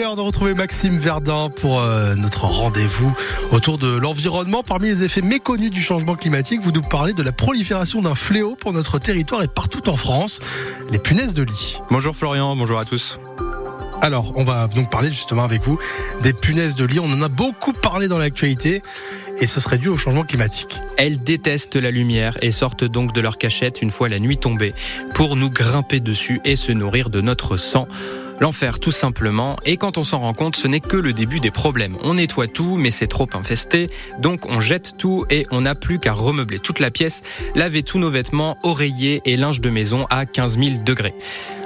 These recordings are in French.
l'heure de retrouver Maxime Verdun pour euh, notre rendez-vous autour de l'environnement. Parmi les effets méconnus du changement climatique, vous nous parlez de la prolifération d'un fléau pour notre territoire et partout en France, les punaises de lit. Bonjour Florian, bonjour à tous. Alors, on va donc parler justement avec vous des punaises de lit. On en a beaucoup parlé dans l'actualité et ce serait dû au changement climatique. Elles détestent la lumière et sortent donc de leur cachette une fois la nuit tombée pour nous grimper dessus et se nourrir de notre sang. L'enfer tout simplement, et quand on s'en rend compte, ce n'est que le début des problèmes. On nettoie tout, mais c'est trop infesté, donc on jette tout et on n'a plus qu'à remeubler toute la pièce, laver tous nos vêtements, oreillers et linge de maison à 15 000 degrés.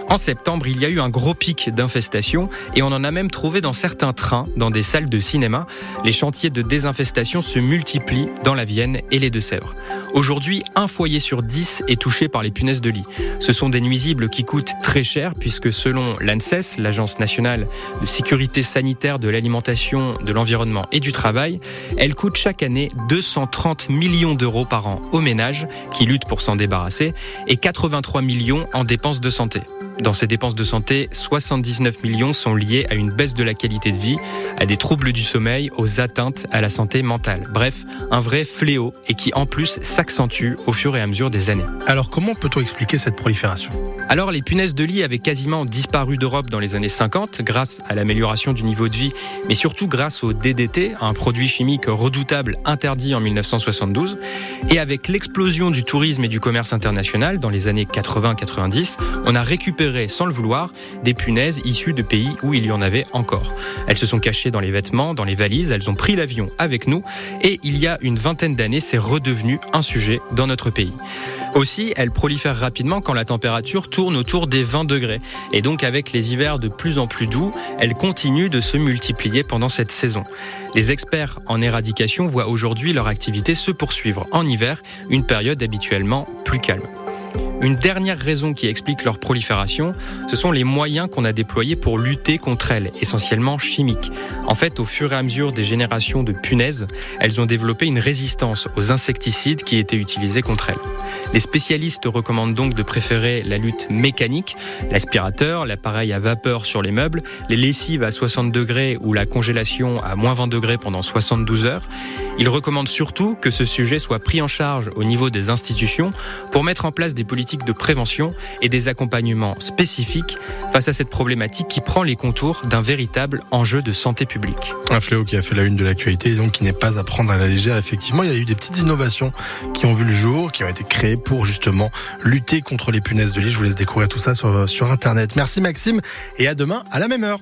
En septembre, il y a eu un gros pic d'infestation et on en a même trouvé dans certains trains, dans des salles de cinéma. Les chantiers de désinfestation se multiplient dans la Vienne et les Deux-Sèvres. Aujourd'hui, un foyer sur dix est touché par les punaises de lit. Ce sont des nuisibles qui coûtent très cher puisque selon l'ANSES, l'Agence nationale de sécurité sanitaire de l'alimentation, de l'environnement et du travail, elles coûtent chaque année 230 millions d'euros par an aux ménages qui luttent pour s'en débarrasser et 83 millions en dépenses de santé. Dans ces dépenses de santé, 79 millions sont liés à une baisse de la qualité de vie, à des troubles du sommeil, aux atteintes à la santé mentale. Bref, un vrai fléau et qui en plus s'accentue au fur et à mesure des années. Alors comment peut-on expliquer cette prolifération? Alors les punaises de lit avaient quasiment disparu d'Europe dans les années 50 grâce à l'amélioration du niveau de vie, mais surtout grâce au DDT, un produit chimique redoutable interdit en 1972. Et avec l'explosion du tourisme et du commerce international dans les années 80-90, on a récupéré sans le vouloir des punaises issues de pays où il y en avait encore. Elles se sont cachées dans les vêtements, dans les valises, elles ont pris l'avion avec nous et il y a une vingtaine d'années, c'est redevenu un sujet dans notre pays. Aussi, elles prolifèrent rapidement quand la température tourne autour des 20 degrés. Et donc avec les hivers de plus en plus doux, elles continuent de se multiplier pendant cette saison. Les experts en éradication voient aujourd'hui leur activité se poursuivre en hiver, une période habituellement plus calme. Une dernière raison qui explique leur prolifération, ce sont les moyens qu'on a déployés pour lutter contre elles, essentiellement chimiques. En fait, au fur et à mesure des générations de punaises, elles ont développé une résistance aux insecticides qui étaient utilisés contre elles. Les spécialistes recommandent donc de préférer la lutte mécanique, l'aspirateur, l'appareil à vapeur sur les meubles, les lessives à 60 degrés ou la congélation à moins 20 degrés pendant 72 heures. Ils recommandent surtout que ce sujet soit pris en charge au niveau des institutions pour mettre en place des de prévention et des accompagnements spécifiques face à cette problématique qui prend les contours d'un véritable enjeu de santé publique. Un fléau qui a fait la une de l'actualité et donc qui n'est pas à prendre à la légère. Effectivement, il y a eu des petites innovations qui ont vu le jour, qui ont été créées pour justement lutter contre les punaises de lit. Je vous laisse découvrir tout ça sur Internet. Merci Maxime et à demain à la même heure.